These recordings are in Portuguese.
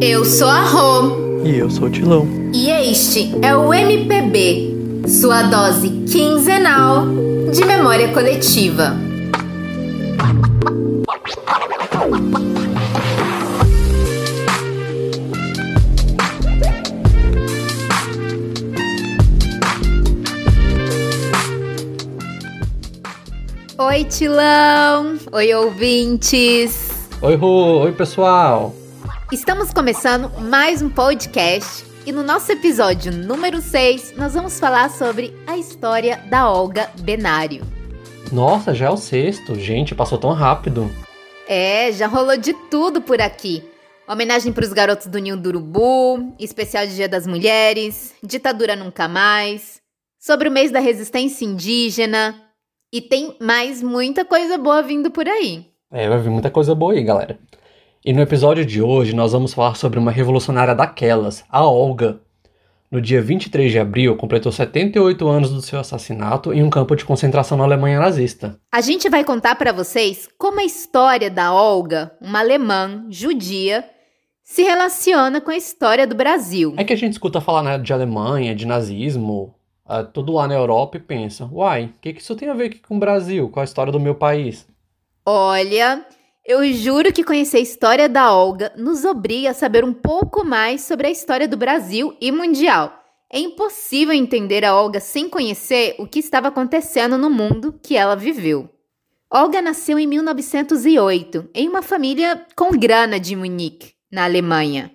Eu sou a Rô. E eu sou o Tilão. E este é o MPB, sua dose quinzenal de memória coletiva. Oi, Tilão! Oi, ouvintes! Oi, Rô! Oi, pessoal! Estamos começando mais um podcast e no nosso episódio número 6 nós vamos falar sobre a história da Olga Benário. Nossa, já é o sexto. Gente, passou tão rápido. É, já rolou de tudo por aqui. Homenagem para os garotos do Ninho do Urubu, especial de Dia das Mulheres, ditadura nunca mais, sobre o mês da resistência indígena, e tem mais muita coisa boa vindo por aí. É, vai vir muita coisa boa aí, galera. E no episódio de hoje nós vamos falar sobre uma revolucionária daquelas, a Olga. No dia 23 de abril, completou 78 anos do seu assassinato em um campo de concentração na Alemanha nazista. A gente vai contar para vocês como a história da Olga, uma alemã judia, se relaciona com a história do Brasil. É que a gente escuta falar né, de Alemanha, de nazismo, uh, tudo lá na Europa e pensa, uai, o que, que isso tem a ver aqui com o Brasil, com a história do meu país? Olha, eu juro que conhecer a história da Olga nos obriga a saber um pouco mais sobre a história do Brasil e mundial. É impossível entender a Olga sem conhecer o que estava acontecendo no mundo que ela viveu. Olga nasceu em 1908 em uma família com grana de Munique, na Alemanha.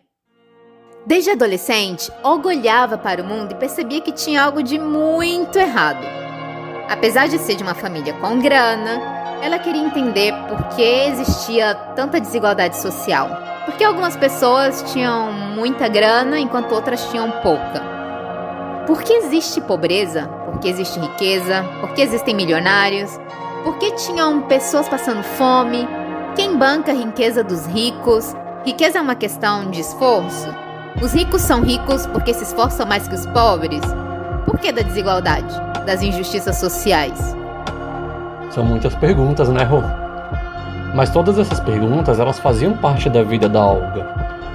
Desde adolescente, Olga olhava para o mundo e percebia que tinha algo de muito errado. Apesar de ser de uma família com grana, ela queria entender por que existia tanta desigualdade social. Porque algumas pessoas tinham muita grana enquanto outras tinham pouca. Por que existe pobreza? Por que existe riqueza? Por que existem milionários? Por que tinham pessoas passando fome? Quem banca a riqueza dos ricos? Riqueza é uma questão de esforço? Os ricos são ricos porque se esforçam mais que os pobres? Por que da desigualdade? Das injustiças sociais? São muitas perguntas, né, Rô? Mas todas essas perguntas, elas faziam parte da vida da Olga.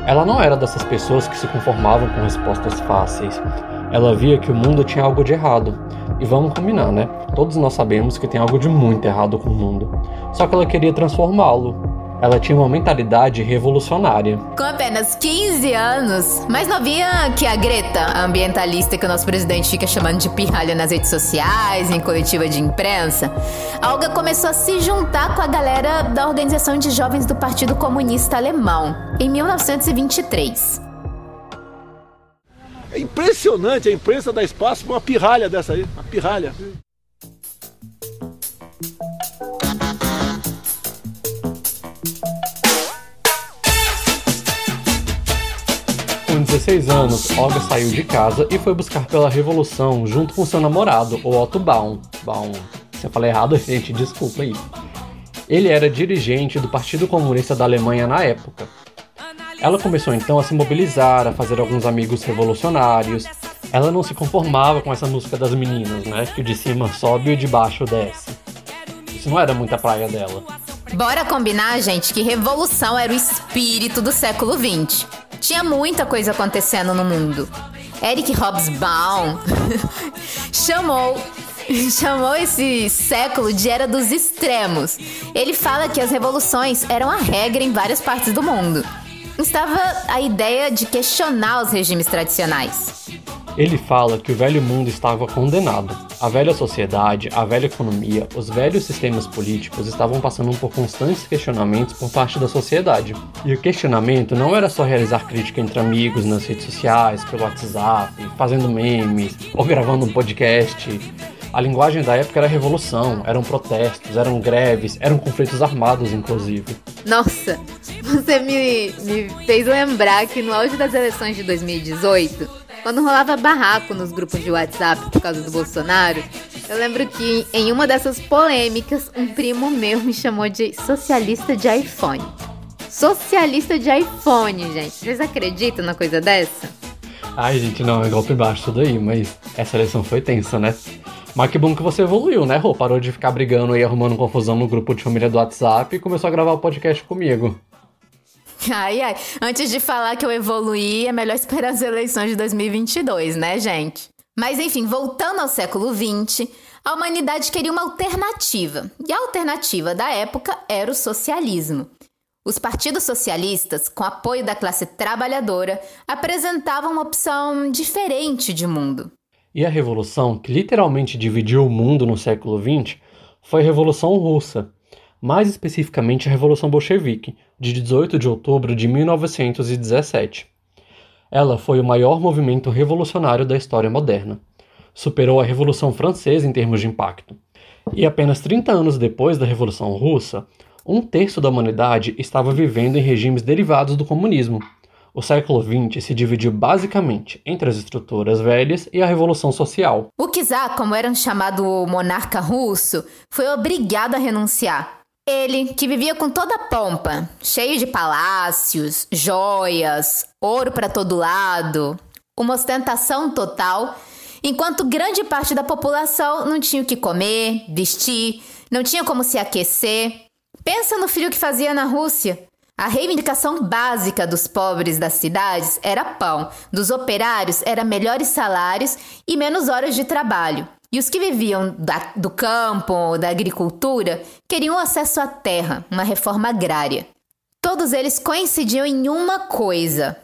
Ela não era dessas pessoas que se conformavam com respostas fáceis. Ela via que o mundo tinha algo de errado. E vamos combinar, né? Todos nós sabemos que tem algo de muito errado com o mundo. Só que ela queria transformá-lo. Ela tinha uma mentalidade revolucionária. Com apenas 15 anos, mais novinha que a Greta, a ambientalista que o nosso presidente fica chamando de pirralha nas redes sociais, em coletiva de imprensa, a Olga começou a se juntar com a galera da Organização de Jovens do Partido Comunista Alemão, em 1923. É impressionante a imprensa dar espaço para uma pirralha dessa aí, uma pirralha. 16 anos, Olga saiu de casa e foi buscar pela revolução junto com seu namorado, o Otto Baum. Baum, se eu falei errado, gente, desculpa aí. Ele era dirigente do Partido Comunista da Alemanha na época. Ela começou então a se mobilizar, a fazer alguns amigos revolucionários. Ela não se conformava com essa música das meninas, né? Que de cima sobe e de baixo desce. Isso não era muita praia dela. Bora combinar, gente, que revolução era o espírito do século XX. Tinha muita coisa acontecendo no mundo. Eric Hobsbawm chamou chamou esse século de era dos extremos. Ele fala que as revoluções eram a regra em várias partes do mundo. Estava a ideia de questionar os regimes tradicionais. Ele fala que o velho mundo estava condenado. A velha sociedade, a velha economia, os velhos sistemas políticos estavam passando por constantes questionamentos por parte da sociedade. E o questionamento não era só realizar crítica entre amigos nas redes sociais, pelo WhatsApp, fazendo memes ou gravando um podcast. A linguagem da época era revolução, eram protestos, eram greves, eram conflitos armados, inclusive. Nossa, você me, me fez lembrar que no auge das eleições de 2018 quando rolava barraco nos grupos de WhatsApp por causa do Bolsonaro, eu lembro que em uma dessas polêmicas, um primo meu me chamou de socialista de iPhone. Socialista de iPhone, gente. Vocês acreditam na coisa dessa? Ai, gente, não, é golpe baixo tudo aí, mas essa eleição foi tensa, né? Mas que bom que você evoluiu, né, Rô? Parou de ficar brigando e arrumando confusão no grupo de família do WhatsApp e começou a gravar o podcast comigo. Ai, ai. Antes de falar que eu evoluí, é melhor esperar as eleições de 2022, né, gente? Mas enfim, voltando ao século XX, a humanidade queria uma alternativa. E a alternativa da época era o socialismo. Os partidos socialistas, com apoio da classe trabalhadora, apresentavam uma opção diferente de mundo. E a revolução que literalmente dividiu o mundo no século XX foi a Revolução Russa, mais especificamente a Revolução Bolchevique, de 18 de outubro de 1917. Ela foi o maior movimento revolucionário da história moderna. Superou a Revolução Francesa em termos de impacto. E apenas 30 anos depois da Revolução Russa, um terço da humanidade estava vivendo em regimes derivados do comunismo. O século XX se dividiu basicamente entre as estruturas velhas e a Revolução Social. O czar, como era chamado monarca russo, foi obrigado a renunciar. Ele, que vivia com toda a pompa, cheio de palácios, joias, ouro para todo lado, uma ostentação total, enquanto grande parte da população não tinha o que comer, vestir, não tinha como se aquecer, Pensa no frio que fazia na Rússia. A reivindicação básica dos pobres das cidades era pão, dos operários era melhores salários e menos horas de trabalho. E os que viviam da, do campo, da agricultura, queriam acesso à terra, uma reforma agrária. Todos eles coincidiam em uma coisa: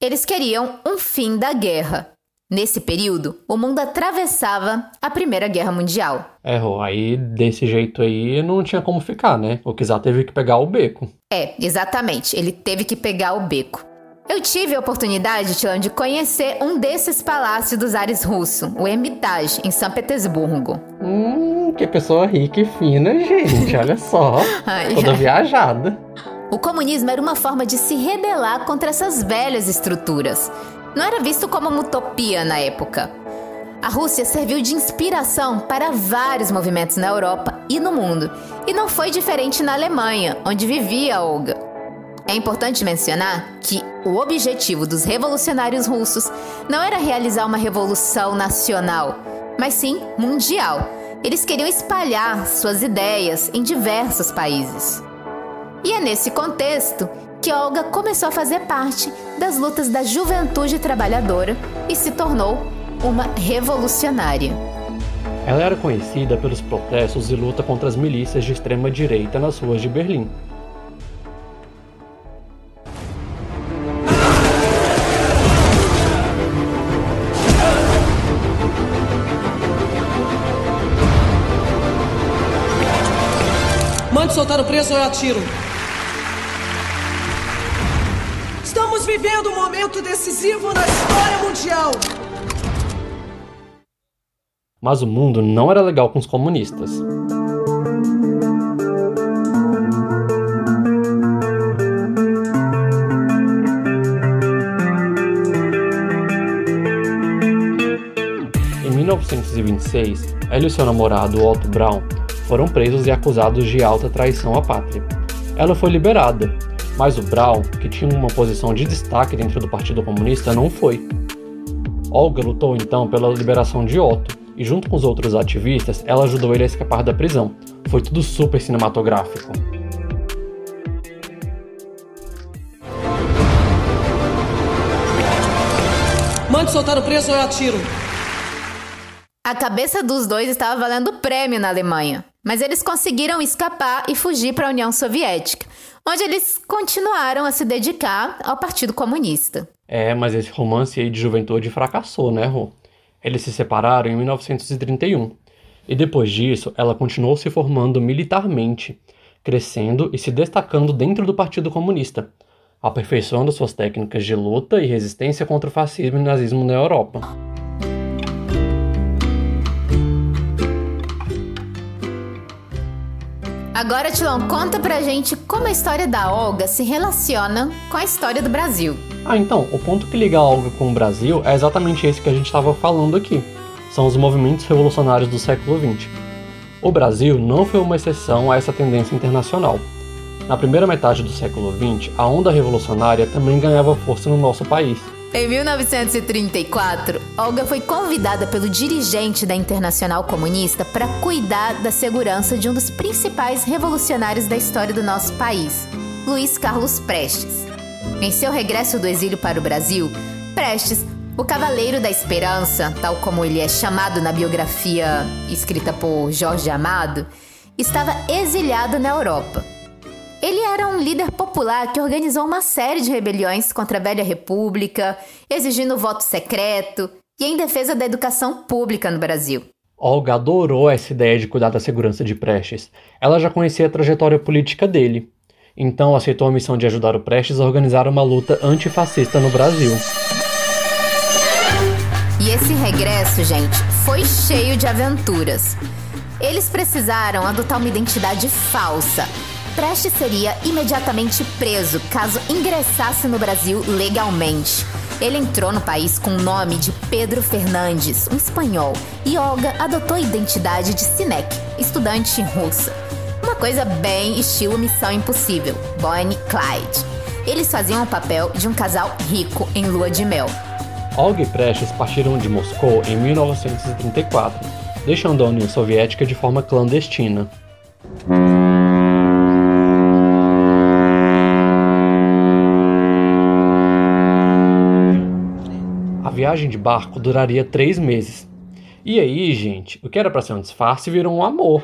eles queriam um fim da guerra. Nesse período, o mundo atravessava a Primeira Guerra Mundial. É, aí desse jeito aí não tinha como ficar, né? O Kizar teve que pegar o beco. É, exatamente, ele teve que pegar o beco. Eu tive a oportunidade, Tilão, de conhecer um desses palácios dos ares russo, o Hermitage, em São Petersburgo. Hum, que pessoa rica e fina, gente, olha só. ai, toda ai. viajada. O comunismo era uma forma de se rebelar contra essas velhas estruturas não era visto como uma utopia na época. A Rússia serviu de inspiração para vários movimentos na Europa e no mundo, e não foi diferente na Alemanha, onde vivia Olga. É importante mencionar que o objetivo dos revolucionários russos não era realizar uma revolução nacional, mas sim mundial. Eles queriam espalhar suas ideias em diversos países. E é nesse contexto que Olga começou a fazer parte das lutas da juventude trabalhadora e se tornou uma revolucionária. Ela era conhecida pelos protestos e luta contra as milícias de extrema direita nas ruas de Berlim. Mande soltar o preso ou eu atiro. Estamos vivendo um momento decisivo na história mundial. Mas o mundo não era legal com os comunistas. Em 1926, ela e seu namorado Otto Braun foram presos e acusados de alta traição à pátria. Ela foi liberada, mas o Braun, que tinha uma posição de destaque dentro do Partido Comunista, não foi. Olga lutou então pela liberação de Otto, e junto com os outros ativistas, ela ajudou ele a escapar da prisão. Foi tudo super cinematográfico. Mande soltar o preso ou eu atiro. A cabeça dos dois estava valendo prêmio na Alemanha, mas eles conseguiram escapar e fugir para a União Soviética, onde eles continuaram a se dedicar ao Partido Comunista. É, mas esse romance aí de juventude fracassou, né, Rô? Eles se separaram em 1931. E depois disso, ela continuou se formando militarmente, crescendo e se destacando dentro do Partido Comunista, aperfeiçoando suas técnicas de luta e resistência contra o fascismo e nazismo na Europa. Agora, Tilão, conta pra gente como a história da Olga se relaciona com a história do Brasil. Ah, então, o ponto que liga a Olga com o Brasil é exatamente esse que a gente estava falando aqui. São os movimentos revolucionários do século XX. O Brasil não foi uma exceção a essa tendência internacional. Na primeira metade do século XX, a onda revolucionária também ganhava força no nosso país. Em 1934, Olga foi convidada pelo dirigente da Internacional Comunista para cuidar da segurança de um dos principais revolucionários da história do nosso país, Luiz Carlos Prestes. Em seu regresso do exílio para o Brasil, Prestes, o Cavaleiro da Esperança, tal como ele é chamado na biografia escrita por Jorge Amado, estava exilhado na Europa. Ele era um líder popular que organizou uma série de rebeliões contra a velha república, exigindo voto secreto e em defesa da educação pública no Brasil. Olga adorou essa ideia de cuidar da segurança de Prestes. Ela já conhecia a trajetória política dele. Então aceitou a missão de ajudar o Prestes a organizar uma luta antifascista no Brasil. E esse regresso, gente, foi cheio de aventuras. Eles precisaram adotar uma identidade falsa. Prestes seria imediatamente preso caso ingressasse no Brasil legalmente. Ele entrou no país com o nome de Pedro Fernandes, um espanhol, e Olga adotou a identidade de Sinek, estudante russa. Uma coisa bem estilo Missão Impossível, Bonnie Clyde. Eles faziam o papel de um casal rico em lua de mel. Olga e Prestes partiram de Moscou em 1934, deixando a União Soviética de forma clandestina. Viagem de barco duraria três meses. E aí, gente, o que era para ser um disfarce virou um amor.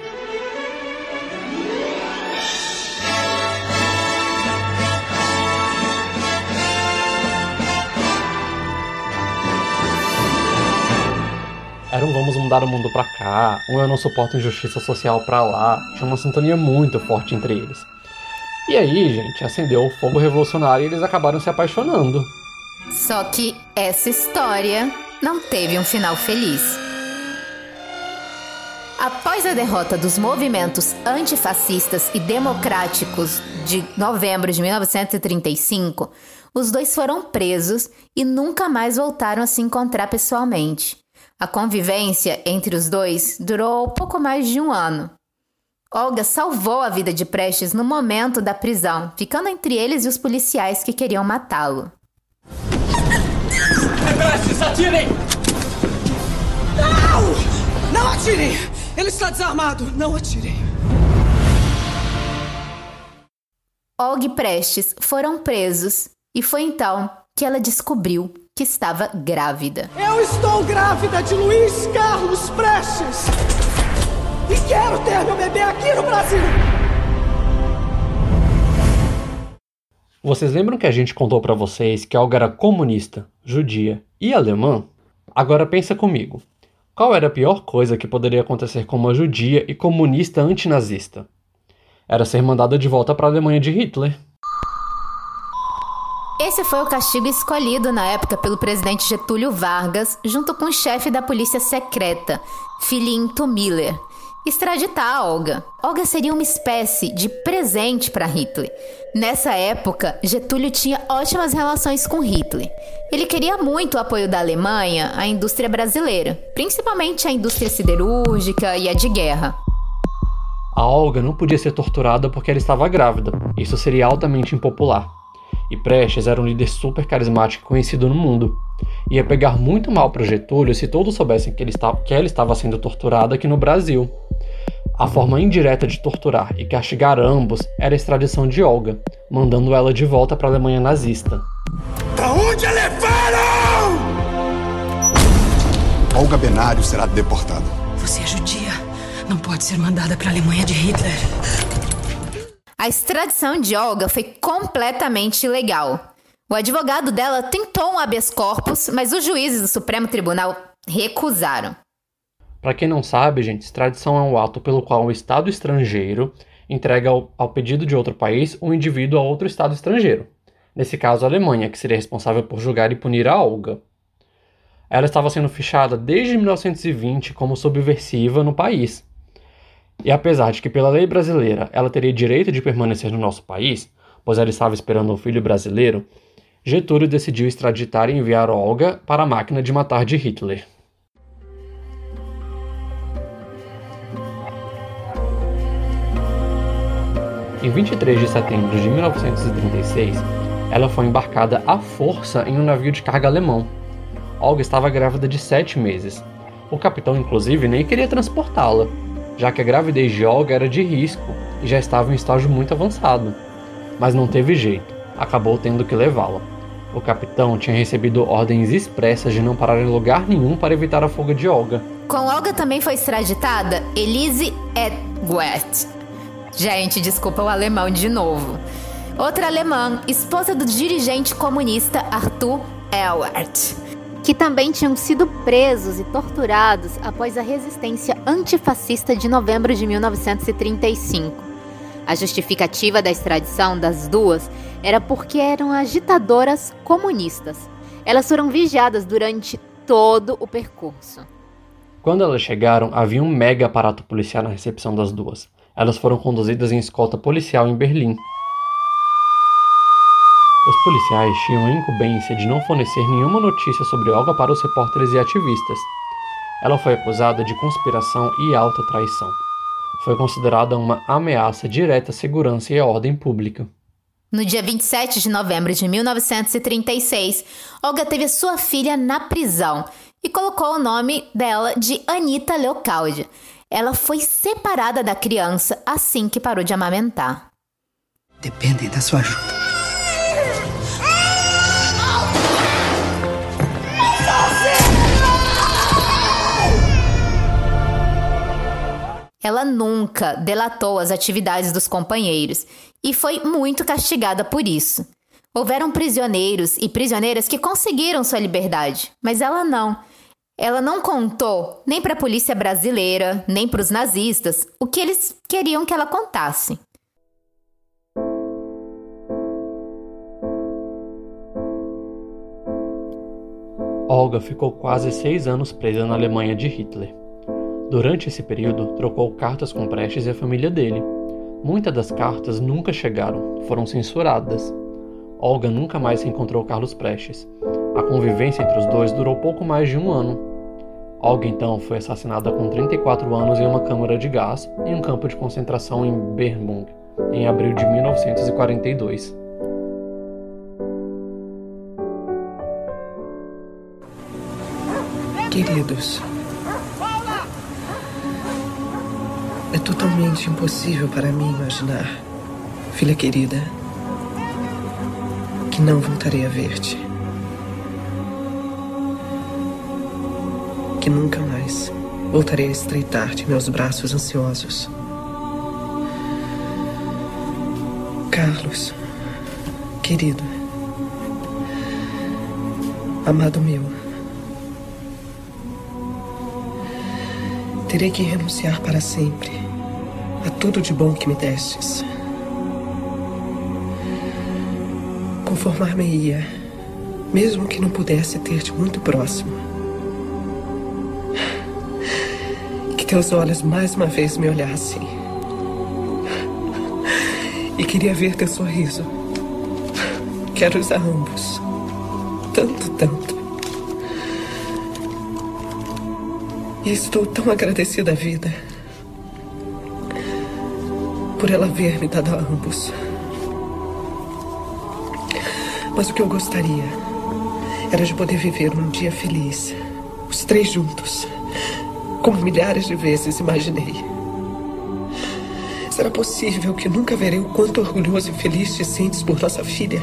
Era um vamos mudar o mundo pra cá, um eu não suporto injustiça social pra lá, tinha uma sintonia muito forte entre eles. E aí, gente, acendeu o fogo revolucionário e eles acabaram se apaixonando. Só que essa história não teve um final feliz. Após a derrota dos movimentos antifascistas e democráticos de novembro de 1935, os dois foram presos e nunca mais voltaram a se encontrar pessoalmente. A convivência entre os dois durou pouco mais de um ano. Olga salvou a vida de Prestes no momento da prisão, ficando entre eles e os policiais que queriam matá-lo. Prestes, atirem! Não! Não atirem! Ele está desarmado! Não atirem! Olga e Prestes foram presos e foi então que ela descobriu que estava grávida. Eu estou grávida de Luiz Carlos Prestes! E quero ter meu bebê aqui no Brasil! Vocês lembram que a gente contou para vocês que Olga era comunista, judia e alemã? Agora pensa comigo. Qual era a pior coisa que poderia acontecer com uma judia e comunista antinazista? Era ser mandada de volta para a Alemanha de Hitler. Esse foi o castigo escolhido na época pelo presidente Getúlio Vargas, junto com o chefe da polícia secreta, Filinto Miller, extraditar a Olga. Olga seria uma espécie de presente para Hitler. Nessa época, Getúlio tinha ótimas relações com Hitler. Ele queria muito o apoio da Alemanha à indústria brasileira, principalmente a indústria siderúrgica e a de guerra. A Olga não podia ser torturada porque ela estava grávida. Isso seria altamente impopular. E Prestes era um líder super carismático conhecido no mundo. Ia pegar muito mal para Getúlio se todos soubessem que, ele estava, que ela estava sendo torturada aqui no Brasil. A forma indireta de torturar e castigar ambos era a extradição de Olga, mandando ela de volta para a Alemanha nazista. Para onde a levaram? Olga Benário será deportada. Você é judia. Não pode ser mandada para a Alemanha de Hitler. A extradição de Olga foi completamente ilegal. O advogado dela tentou um habeas corpus, mas os juízes do Supremo Tribunal recusaram. Para quem não sabe, gente, extradição é um ato pelo qual um Estado estrangeiro entrega ao, ao, pedido de outro país um indivíduo a outro Estado estrangeiro. Nesse caso, a Alemanha, que seria responsável por julgar e punir a Olga. Ela estava sendo fichada desde 1920 como subversiva no país. E apesar de que, pela lei brasileira, ela teria direito de permanecer no nosso país, pois ela estava esperando um filho brasileiro, Getúlio decidiu extraditar e enviar Olga para a máquina de matar de Hitler. Em 23 de setembro de 1936, ela foi embarcada à força em um navio de carga alemão. Olga estava grávida de sete meses. O capitão, inclusive, nem queria transportá-la, já que a gravidez de Olga era de risco e já estava em estágio muito avançado. mas não teve jeito, acabou tendo que levá-la. O capitão tinha recebido ordens expressas de não parar em lugar nenhum para evitar a fuga de Olga. Com Olga também foi extraditada Elise Edward. Gente, desculpa o alemão de novo. Outra alemã, esposa do dirigente comunista Arthur Ewart, que também tinham sido presos e torturados após a resistência antifascista de novembro de 1935. A justificativa da extradição das duas era porque eram agitadoras comunistas. Elas foram vigiadas durante todo o percurso. Quando elas chegaram, havia um mega aparato policial na recepção das duas. Elas foram conduzidas em escolta policial em Berlim. Os policiais tinham a incumbência de não fornecer nenhuma notícia sobre Olga para os repórteres e ativistas. Ela foi acusada de conspiração e alta traição foi considerada uma ameaça direta à segurança e à ordem pública. No dia 27 de novembro de 1936, Olga teve sua filha na prisão e colocou o nome dela de Anita Leocádia. Ela foi separada da criança assim que parou de amamentar. Dependem da sua ajuda. Ela nunca delatou as atividades dos companheiros e foi muito castigada por isso. Houveram prisioneiros e prisioneiras que conseguiram sua liberdade, mas ela não. Ela não contou nem para a polícia brasileira, nem para os nazistas, o que eles queriam que ela contasse. Olga ficou quase seis anos presa na Alemanha de Hitler. Durante esse período, trocou cartas com Prestes e a família dele. Muitas das cartas nunca chegaram, foram censuradas. Olga nunca mais encontrou Carlos Prestes. A convivência entre os dois durou pouco mais de um ano. Olga então foi assassinada com 34 anos em uma câmara de gás em um campo de concentração em Bernburg, em abril de 1942. Queridos, É totalmente impossível para mim imaginar, filha querida, que não voltarei a ver-te. Que nunca mais voltarei a estreitar-te meus braços ansiosos. Carlos, querido, amado meu. Terei que renunciar para sempre a tudo de bom que me destes. Conformar-me-ia, mesmo que não pudesse ter-te muito próximo. Teus olhos mais uma vez me olhassem. E queria ver teu sorriso. Quero-os a ambos. Tanto, tanto. E estou tão agradecida à vida por ela ver me dado a ambos. Mas o que eu gostaria era de poder viver um dia feliz, os três juntos, como milhares de vezes imaginei. Será possível que nunca verei o quanto orgulhoso e feliz te sentes por nossa filha?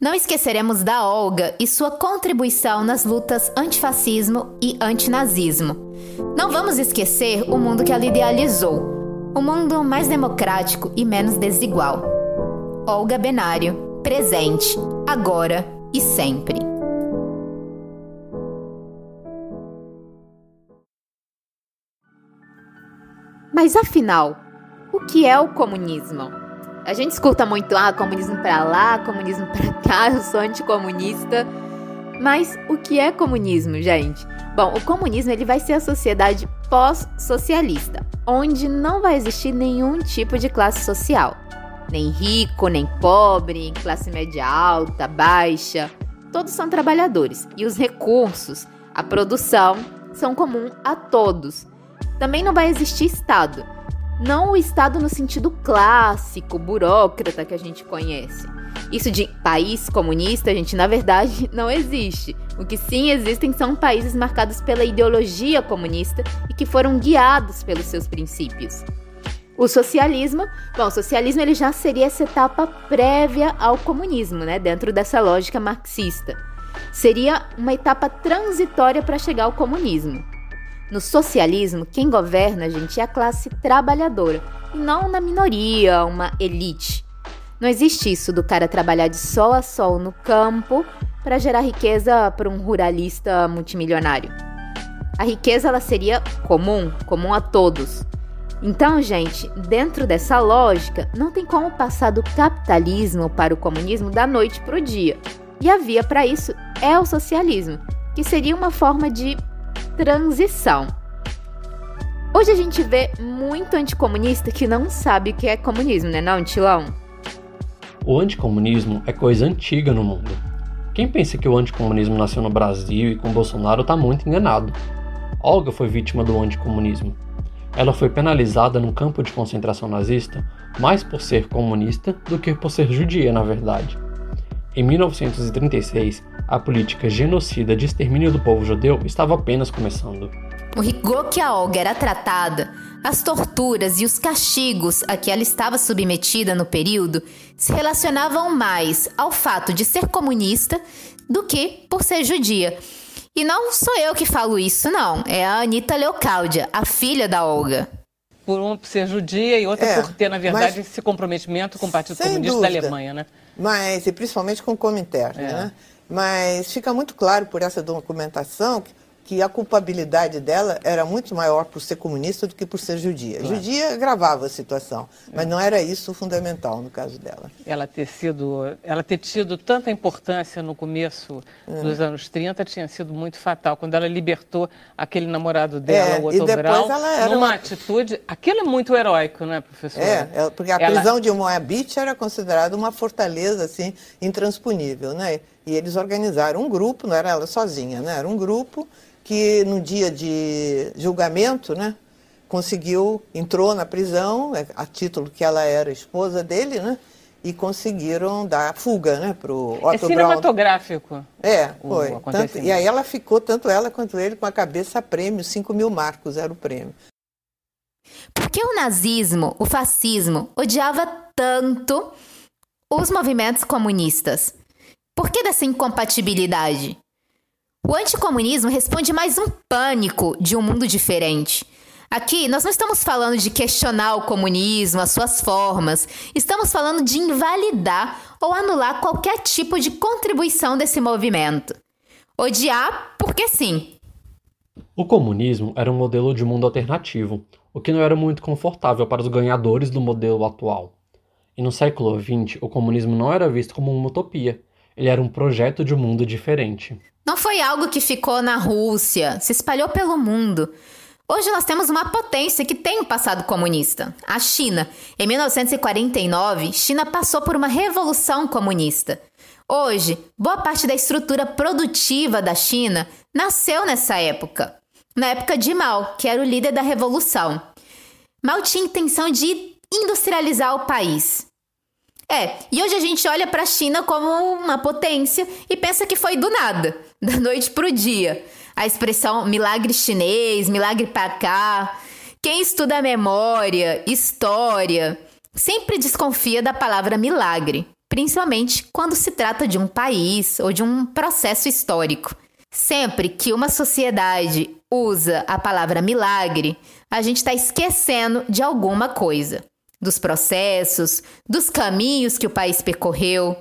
Não esqueceremos da Olga e sua contribuição nas lutas antifascismo e antinazismo. Não vamos esquecer o mundo que ela idealizou, um mundo mais democrático e menos desigual. Olga Benário, presente, agora e sempre. Mas afinal, o que é o comunismo? A gente escuta muito, ah, comunismo para lá, comunismo para cá, eu sou anticomunista. Mas o que é comunismo, gente? Bom, o comunismo ele vai ser a sociedade pós-socialista, onde não vai existir nenhum tipo de classe social. Nem rico, nem pobre, classe média alta, baixa. Todos são trabalhadores e os recursos, a produção, são comum a todos. Também não vai existir Estado. Não o Estado no sentido clássico, burócrata que a gente conhece. Isso de país comunista, gente, na verdade não existe. O que sim existem são países marcados pela ideologia comunista e que foram guiados pelos seus princípios. O socialismo, bom, o socialismo ele já seria essa etapa prévia ao comunismo, né, dentro dessa lógica marxista. Seria uma etapa transitória para chegar ao comunismo. No socialismo, quem governa, gente, é a classe trabalhadora, e não na minoria, uma elite. Não existe isso do cara trabalhar de sol a sol no campo para gerar riqueza para um ruralista multimilionário. A riqueza ela seria comum, comum a todos. Então, gente, dentro dessa lógica, não tem como passar do capitalismo para o comunismo da noite para o dia. E a via para isso é o socialismo, que seria uma forma de transição. Hoje a gente vê muito anticomunista que não sabe o que é comunismo, né, não, Tilão? O anticomunismo é coisa antiga no mundo. Quem pensa que o anticomunismo nasceu no Brasil e com Bolsonaro está muito enganado. Olga foi vítima do anticomunismo. Ela foi penalizada num campo de concentração nazista mais por ser comunista do que por ser judia, na verdade. Em 1936, a política genocida de extermínio do povo judeu estava apenas começando. O rigor que a Olga era tratada, as torturas e os castigos a que ela estava submetida no período se relacionavam mais ao fato de ser comunista do que por ser judia. E não sou eu que falo isso, não. É a Anitta Leocáudia, a filha da Olga. Por uma por ser judia e outra é, por ter, na verdade, esse comprometimento com o Partido Comunista dúvida, da Alemanha, né? Mas, e principalmente com o Comintern, é. né? Mas fica muito claro por essa documentação que que a culpabilidade dela era muito maior por ser comunista do que por ser judia. Claro. Judia agravava a situação, mas é. não era isso o fundamental no caso dela. Ela ter sido, ela ter tido tanta importância no começo é. dos anos 30 tinha sido muito fatal quando ela libertou aquele namorado dela, é, o Otto e depois ela era numa uma... atitude, aquilo é muito heróico, né, professor? É, é porque a ela... prisão de Moabit era considerada uma fortaleza assim intransponível, né? E eles organizaram um grupo, não era ela sozinha, né? Era um grupo que no dia de julgamento, né, conseguiu, entrou na prisão, é, a título que ela era esposa dele, né, e conseguiram dar fuga, né, para o Otto É cinematográfico. Brown. É, foi. Tanto, e aí ela ficou, tanto ela quanto ele, com a cabeça a prêmio, 5 mil marcos era o prêmio. Por que o nazismo, o fascismo, odiava tanto os movimentos comunistas? Por que dessa incompatibilidade? O anticomunismo responde mais um pânico de um mundo diferente. Aqui, nós não estamos falando de questionar o comunismo, as suas formas. Estamos falando de invalidar ou anular qualquer tipo de contribuição desse movimento. Odiar porque sim. O comunismo era um modelo de mundo alternativo, o que não era muito confortável para os ganhadores do modelo atual. E no século XX, o comunismo não era visto como uma utopia, ele era um projeto de um mundo diferente. Não foi algo que ficou na Rússia, se espalhou pelo mundo. Hoje nós temos uma potência que tem um passado comunista, a China. Em 1949, China passou por uma revolução comunista. Hoje, boa parte da estrutura produtiva da China nasceu nessa época, na época de Mao, que era o líder da revolução. Mao tinha intenção de industrializar o país. É, e hoje a gente olha para a China como uma potência e pensa que foi do nada, da noite pro dia. A expressão milagre chinês, milagre para cá. Quem estuda memória, história, sempre desconfia da palavra milagre, principalmente quando se trata de um país ou de um processo histórico. Sempre que uma sociedade usa a palavra milagre, a gente está esquecendo de alguma coisa dos processos, dos caminhos que o país percorreu.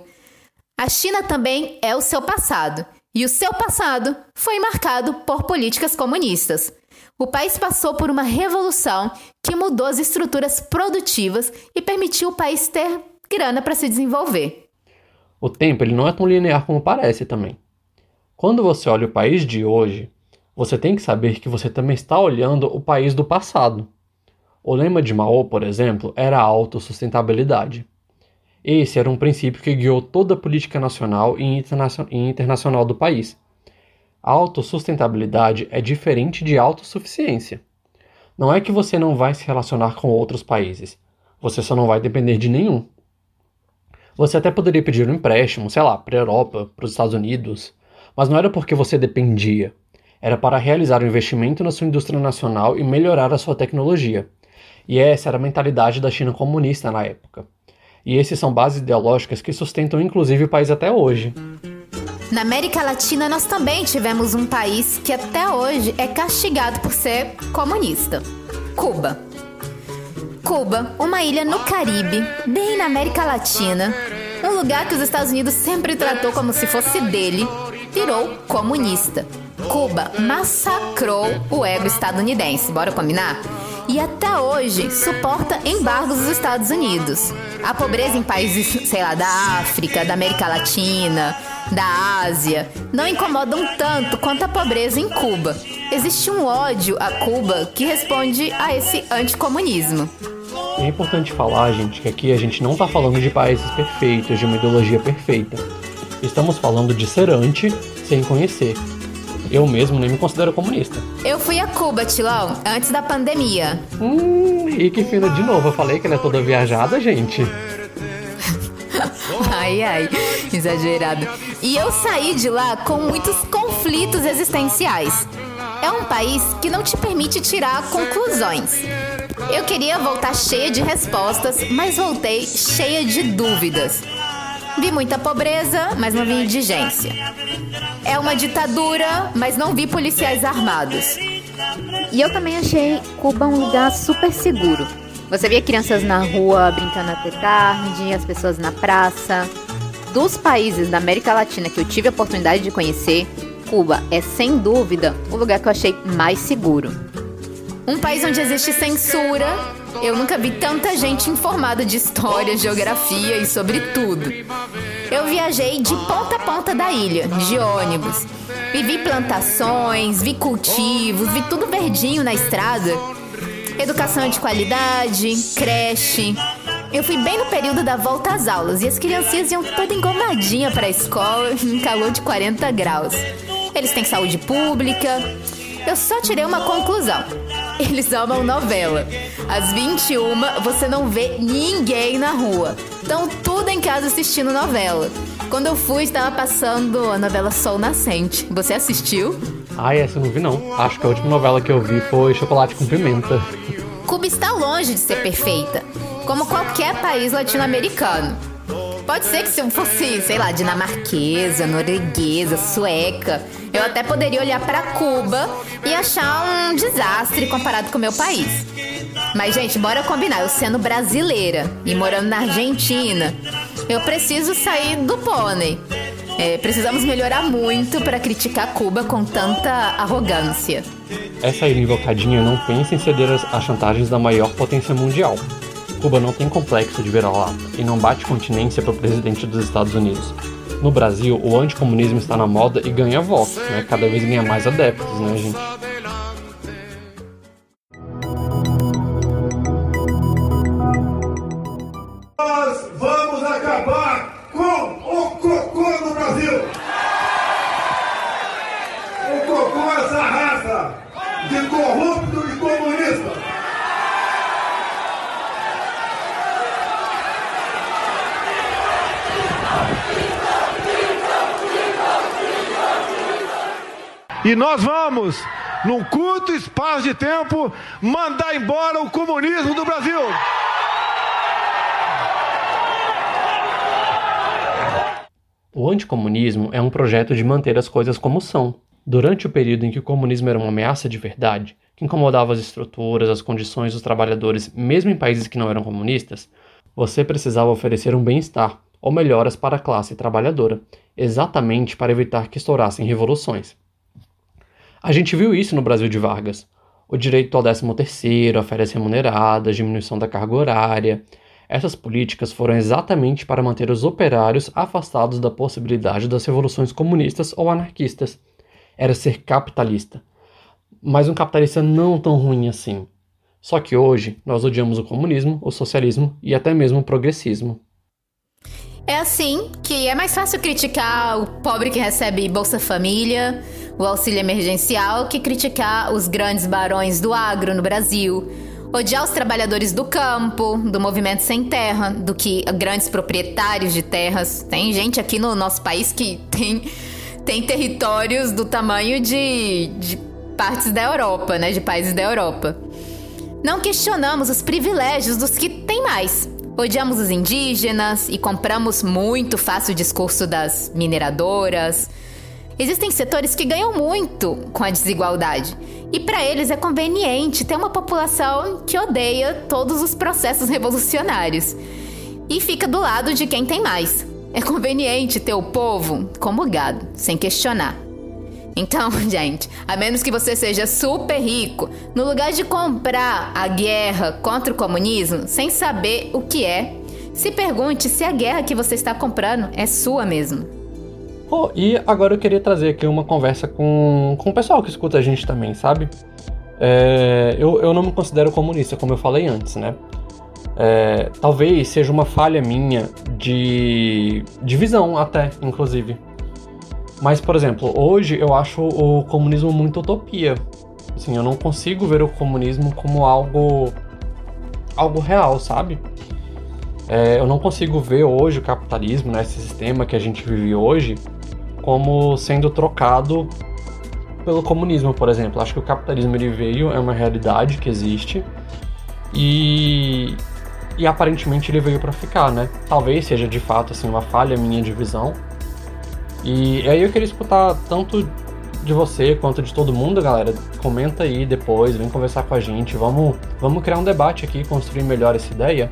A China também é o seu passado, e o seu passado foi marcado por políticas comunistas. O país passou por uma revolução que mudou as estruturas produtivas e permitiu o país ter grana para se desenvolver. O tempo ele não é tão linear como parece também. Quando você olha o país de hoje, você tem que saber que você também está olhando o país do passado. O lema de Mao, por exemplo, era a autossustentabilidade. Esse era um princípio que guiou toda a política nacional e internacional do país. A autossustentabilidade é diferente de autossuficiência. Não é que você não vai se relacionar com outros países, você só não vai depender de nenhum. Você até poderia pedir um empréstimo, sei lá, para a Europa, para os Estados Unidos, mas não era porque você dependia, era para realizar um investimento na sua indústria nacional e melhorar a sua tecnologia. E essa era a mentalidade da China comunista na época. E esses são bases ideológicas que sustentam inclusive o país até hoje. Na América Latina, nós também tivemos um país que até hoje é castigado por ser comunista: Cuba. Cuba, uma ilha no Caribe, bem na América Latina, um lugar que os Estados Unidos sempre tratou como se fosse dele, virou comunista. Cuba massacrou o ego estadunidense, bora combinar? E até hoje suporta embargos dos Estados Unidos. A pobreza em países, sei lá, da África, da América Latina, da Ásia, não incomodam tanto quanto a pobreza em Cuba. Existe um ódio a Cuba que responde a esse anticomunismo. É importante falar, gente, que aqui a gente não está falando de países perfeitos, de uma ideologia perfeita. Estamos falando de ser anti sem conhecer. Eu mesmo nem me considero comunista. Eu fui a Cuba, Tilão, antes da pandemia. Hum, e que fina de novo. Eu falei que ela é toda viajada, gente. ai, ai, exagerado. E eu saí de lá com muitos conflitos existenciais. É um país que não te permite tirar conclusões. Eu queria voltar cheia de respostas, mas voltei cheia de dúvidas. Vi muita pobreza, mas não vi indigência. É uma ditadura, mas não vi policiais armados. E eu também achei Cuba um lugar super seguro. Você via crianças na rua brincando até tarde, as pessoas na praça. Dos países da América Latina que eu tive a oportunidade de conhecer, Cuba é sem dúvida o lugar que eu achei mais seguro. Um país onde existe censura. Eu nunca vi tanta gente informada de história, geografia e sobre tudo. Eu viajei de ponta a ponta da ilha, de ônibus. Vivi plantações, vi cultivos, vi tudo verdinho na estrada. Educação de qualidade, creche. Eu fui bem no período da volta às aulas e as criancinhas iam toda engomadinha para a escola em calor de 40 graus. Eles têm saúde pública. Eu só tirei uma conclusão. Eles amam novela. Às 21, você não vê ninguém na rua. Estão tudo em casa assistindo novela. Quando eu fui, estava passando a novela Sol Nascente. Você assistiu? Ah, essa eu não vi não. Acho que a última novela que eu vi foi Chocolate com Pimenta. Cuba está longe de ser perfeita, como qualquer país latino-americano. Pode ser que se eu fosse, sei lá, dinamarquesa, norueguesa, sueca, eu até poderia olhar para Cuba e achar um desastre comparado com o meu país. Mas, gente, bora combinar. Eu sendo brasileira e morando na Argentina, eu preciso sair do pônei. É, precisamos melhorar muito para criticar Cuba com tanta arrogância. Essa ilha invocadinha não pensa em ceder às chantagens da maior potência mundial. Cuba não tem complexo de vira-lata e não bate continência para o presidente dos Estados Unidos. No Brasil, o anticomunismo está na moda e ganha votos, né? Cada vez ganha mais adeptos, né, gente? E nós vamos, num curto espaço de tempo, mandar embora o comunismo do Brasil. O anticomunismo é um projeto de manter as coisas como são. Durante o período em que o comunismo era uma ameaça de verdade, que incomodava as estruturas, as condições dos trabalhadores, mesmo em países que não eram comunistas, você precisava oferecer um bem-estar ou melhoras para a classe trabalhadora, exatamente para evitar que estourassem revoluções. A gente viu isso no Brasil de Vargas. O direito ao 13º, a férias remuneradas, diminuição da carga horária. Essas políticas foram exatamente para manter os operários afastados da possibilidade das revoluções comunistas ou anarquistas. Era ser capitalista. Mas um capitalista não tão ruim assim. Só que hoje nós odiamos o comunismo, o socialismo e até mesmo o progressismo. É assim que é mais fácil criticar o pobre que recebe Bolsa Família, o auxílio emergencial, que criticar os grandes barões do agro no Brasil, odiar os trabalhadores do campo, do movimento sem terra, do que grandes proprietários de terras. Tem gente aqui no nosso país que tem, tem territórios do tamanho de, de partes da Europa, né? De países da Europa. Não questionamos os privilégios dos que têm mais. Odiamos os indígenas e compramos muito fácil o discurso das mineradoras. Existem setores que ganham muito com a desigualdade. E para eles é conveniente ter uma população que odeia todos os processos revolucionários e fica do lado de quem tem mais. É conveniente ter o povo como gado, sem questionar. Então, gente, a menos que você seja super rico, no lugar de comprar a guerra contra o comunismo sem saber o que é, se pergunte se a guerra que você está comprando é sua mesmo. Oh, e agora eu queria trazer aqui uma conversa com, com o pessoal que escuta a gente também, sabe? É, eu, eu não me considero comunista, como eu falei antes, né? É, talvez seja uma falha minha de, de visão, até, inclusive. Mas, por exemplo, hoje eu acho o comunismo muito utopia. Assim, eu não consigo ver o comunismo como algo algo real, sabe? É, eu não consigo ver hoje o capitalismo, né, esse sistema que a gente vive hoje, como sendo trocado pelo comunismo, por exemplo. Acho que o capitalismo ele veio, é uma realidade que existe e, e aparentemente ele veio para ficar, né? Talvez seja de fato assim uma falha minha de visão. E aí eu queria escutar tanto de você quanto de todo mundo, galera. Comenta aí depois, vem conversar com a gente. Vamos, vamos criar um debate aqui, construir melhor essa ideia.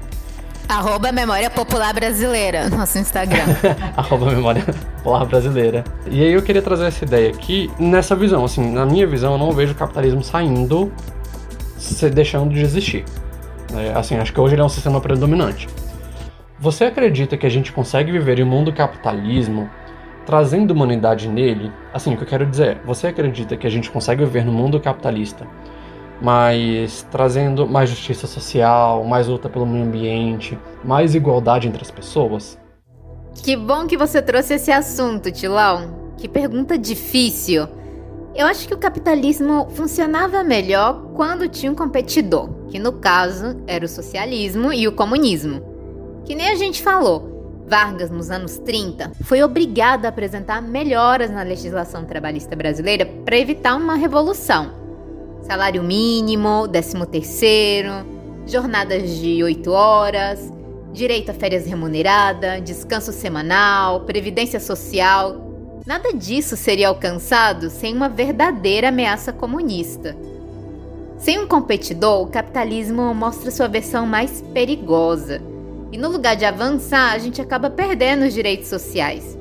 Arroba Memória Popular Brasileira, nosso Instagram. Arroba Memória Popular Brasileira. E aí eu queria trazer essa ideia aqui nessa visão. Assim, na minha visão, eu não vejo o capitalismo saindo, se deixando de existir. É, assim, acho que hoje ele é um sistema predominante. Você acredita que a gente consegue viver em um mundo capitalismo trazendo humanidade nele? Assim, o que eu quero dizer, você acredita que a gente consegue viver no mundo capitalista mas trazendo mais justiça social, mais luta pelo meio ambiente, mais igualdade entre as pessoas? Que bom que você trouxe esse assunto, Tilão. Que pergunta difícil. Eu acho que o capitalismo funcionava melhor quando tinha um competidor, que no caso era o socialismo e o comunismo. Que nem a gente falou, Vargas, nos anos 30, foi obrigado a apresentar melhoras na legislação trabalhista brasileira para evitar uma revolução salário mínimo, décimo terceiro, jornadas de 8 horas, direito a férias remunerada, descanso semanal, previdência social. Nada disso seria alcançado sem uma verdadeira ameaça comunista. Sem um competidor, o capitalismo mostra sua versão mais perigosa. E no lugar de avançar, a gente acaba perdendo os direitos sociais.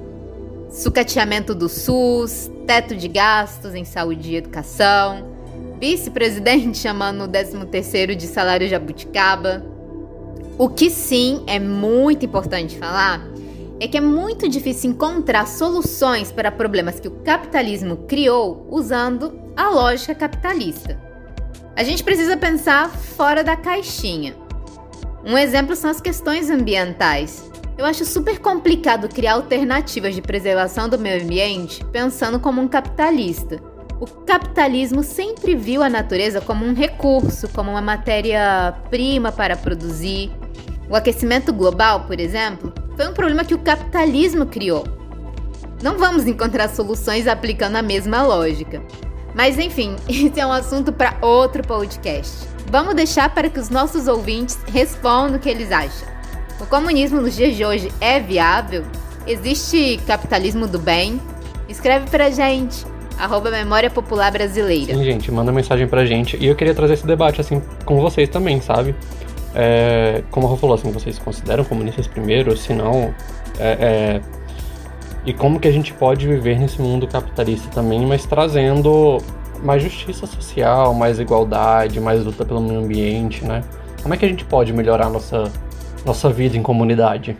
Sucateamento do SUS, teto de gastos em saúde e educação, vice-presidente chamando o 13º de salário jabuticaba. O que sim é muito importante falar é que é muito difícil encontrar soluções para problemas que o capitalismo criou usando a lógica capitalista. A gente precisa pensar fora da caixinha. Um exemplo são as questões ambientais. Eu acho super complicado criar alternativas de preservação do meio ambiente pensando como um capitalista. O capitalismo sempre viu a natureza como um recurso, como uma matéria-prima para produzir. O aquecimento global, por exemplo, foi um problema que o capitalismo criou. Não vamos encontrar soluções aplicando a mesma lógica. Mas enfim, esse é um assunto para outro podcast. Vamos deixar para que os nossos ouvintes respondam o que eles acham. O comunismo nos dias de hoje é viável? Existe capitalismo do bem? Escreve pra gente arroba Memória Popular Brasileira. Sim, gente, manda mensagem pra gente. E eu queria trazer esse debate, assim, com vocês também, sabe? É, como a Rô falou, assim, vocês consideram comunistas primeiro? Se não, é, é, e como que a gente pode viver nesse mundo capitalista também, mas trazendo mais justiça social, mais igualdade, mais luta pelo meio ambiente, né? Como é que a gente pode melhorar nossa, nossa vida em comunidade?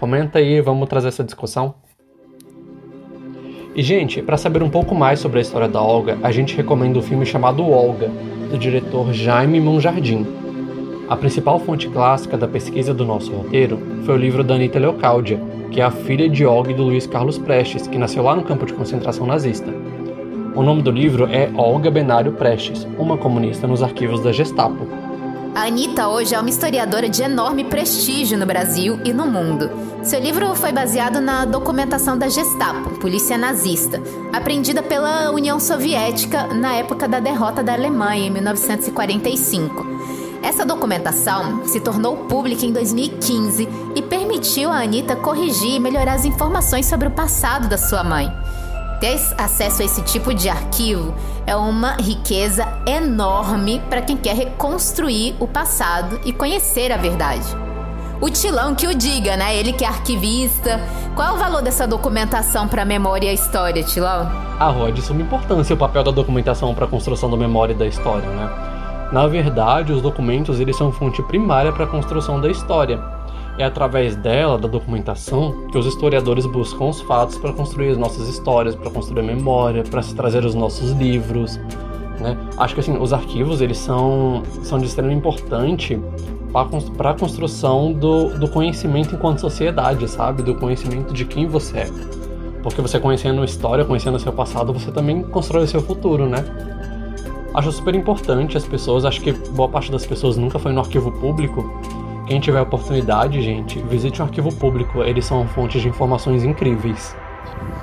Comenta aí, vamos trazer essa discussão. E, gente, para saber um pouco mais sobre a história da Olga, a gente recomenda o filme chamado Olga, do diretor Jaime Monjardim. A principal fonte clássica da pesquisa do nosso roteiro foi o livro da Anita Leocáudia, que é a filha de Olga e do Luiz Carlos Prestes, que nasceu lá no campo de concentração nazista. O nome do livro é Olga Benário Prestes, uma comunista nos arquivos da Gestapo. A Anitta hoje é uma historiadora de enorme prestígio no Brasil e no mundo. Seu livro foi baseado na documentação da Gestapo, polícia nazista, apreendida pela União Soviética na época da derrota da Alemanha em 1945. Essa documentação se tornou pública em 2015 e permitiu a Anitta corrigir e melhorar as informações sobre o passado da sua mãe. Ter acesso a esse tipo de arquivo é uma riqueza enorme para quem quer reconstruir o passado e conhecer a verdade. O Tilão que o diga, né? Ele que é arquivista. Qual é o valor dessa documentação para a memória e a história, Tilão? Ah, Rod, de suma importância o papel da documentação para a construção da memória e da história, né? Na verdade, os documentos eles são fonte primária para a construção da história. É através dela, da documentação, que os historiadores buscam os fatos para construir as nossas histórias, para construir a memória, para se trazer os nossos livros. Né? Acho que assim, os arquivos eles são, são de extrema importância para a construção do, do conhecimento enquanto sociedade, sabe? Do conhecimento de quem você é. Porque você conhecendo a história, conhecendo o seu passado, você também constrói o seu futuro, né? Acho super importante as pessoas, acho que boa parte das pessoas nunca foi no arquivo público. Quem tiver oportunidade, gente, visite um arquivo público, eles são fontes de informações incríveis.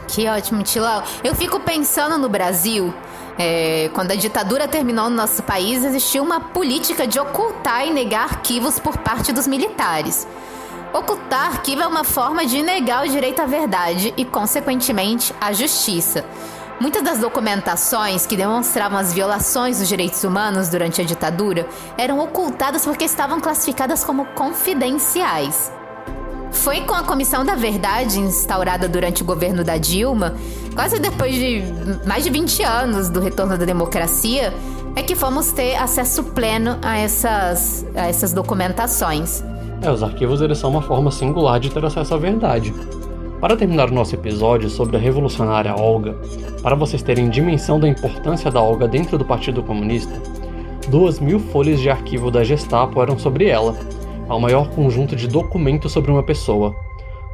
Que ótimo, Tilão. Eu fico pensando no Brasil. É, quando a ditadura terminou no nosso país, existiu uma política de ocultar e negar arquivos por parte dos militares. Ocultar arquivo é uma forma de negar o direito à verdade e, consequentemente, à justiça. Muitas das documentações que demonstravam as violações dos direitos humanos durante a ditadura eram ocultadas porque estavam classificadas como confidenciais. Foi com a Comissão da Verdade, instaurada durante o governo da Dilma, quase depois de mais de 20 anos do retorno da democracia, é que fomos ter acesso pleno a essas, a essas documentações. É, os arquivos eles são uma forma singular de ter acesso à verdade. Para terminar o nosso episódio sobre a revolucionária Olga, para vocês terem dimensão da importância da Olga dentro do Partido Comunista, duas mil folhas de arquivo da Gestapo eram sobre ela, ao maior conjunto de documentos sobre uma pessoa.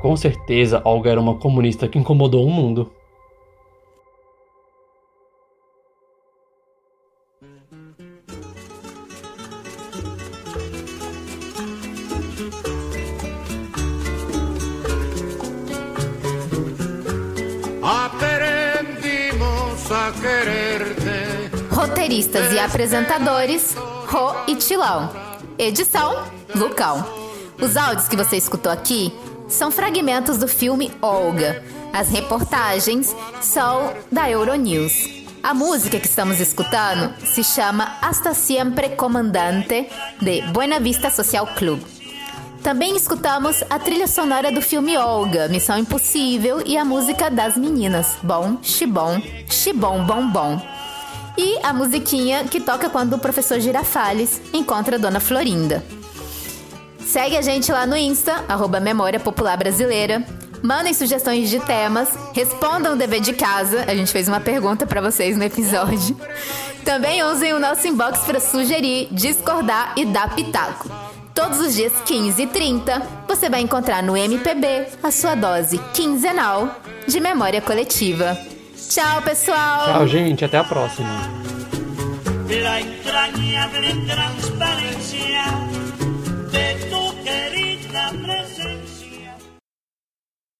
Com certeza, Olga era uma comunista que incomodou o mundo. Roteiristas e apresentadores, Ro e Tilão. Edição, Lucão. Os áudios que você escutou aqui são fragmentos do filme Olga. As reportagens são da Euronews. A música que estamos escutando se chama Hasta Siempre Comandante, de Buena Vista Social Club. Também escutamos a trilha sonora do filme Olga, Missão Impossível e a música das meninas, Bom, Xibom, Xibom Bom Bom. E a musiquinha que toca quando o professor Girafales encontra a Dona Florinda. Segue a gente lá no Insta, arroba Memória Popular Brasileira. Mandem sugestões de temas, respondam o dever de casa. A gente fez uma pergunta para vocês no episódio. Também usem o nosso inbox para sugerir, discordar e dar pitaco. Todos os dias 15 e 30, você vai encontrar no MPB a sua dose quinzenal de memória coletiva. Tchau, pessoal! Tchau, gente. Até a próxima. La entrañable transparencia de tu querida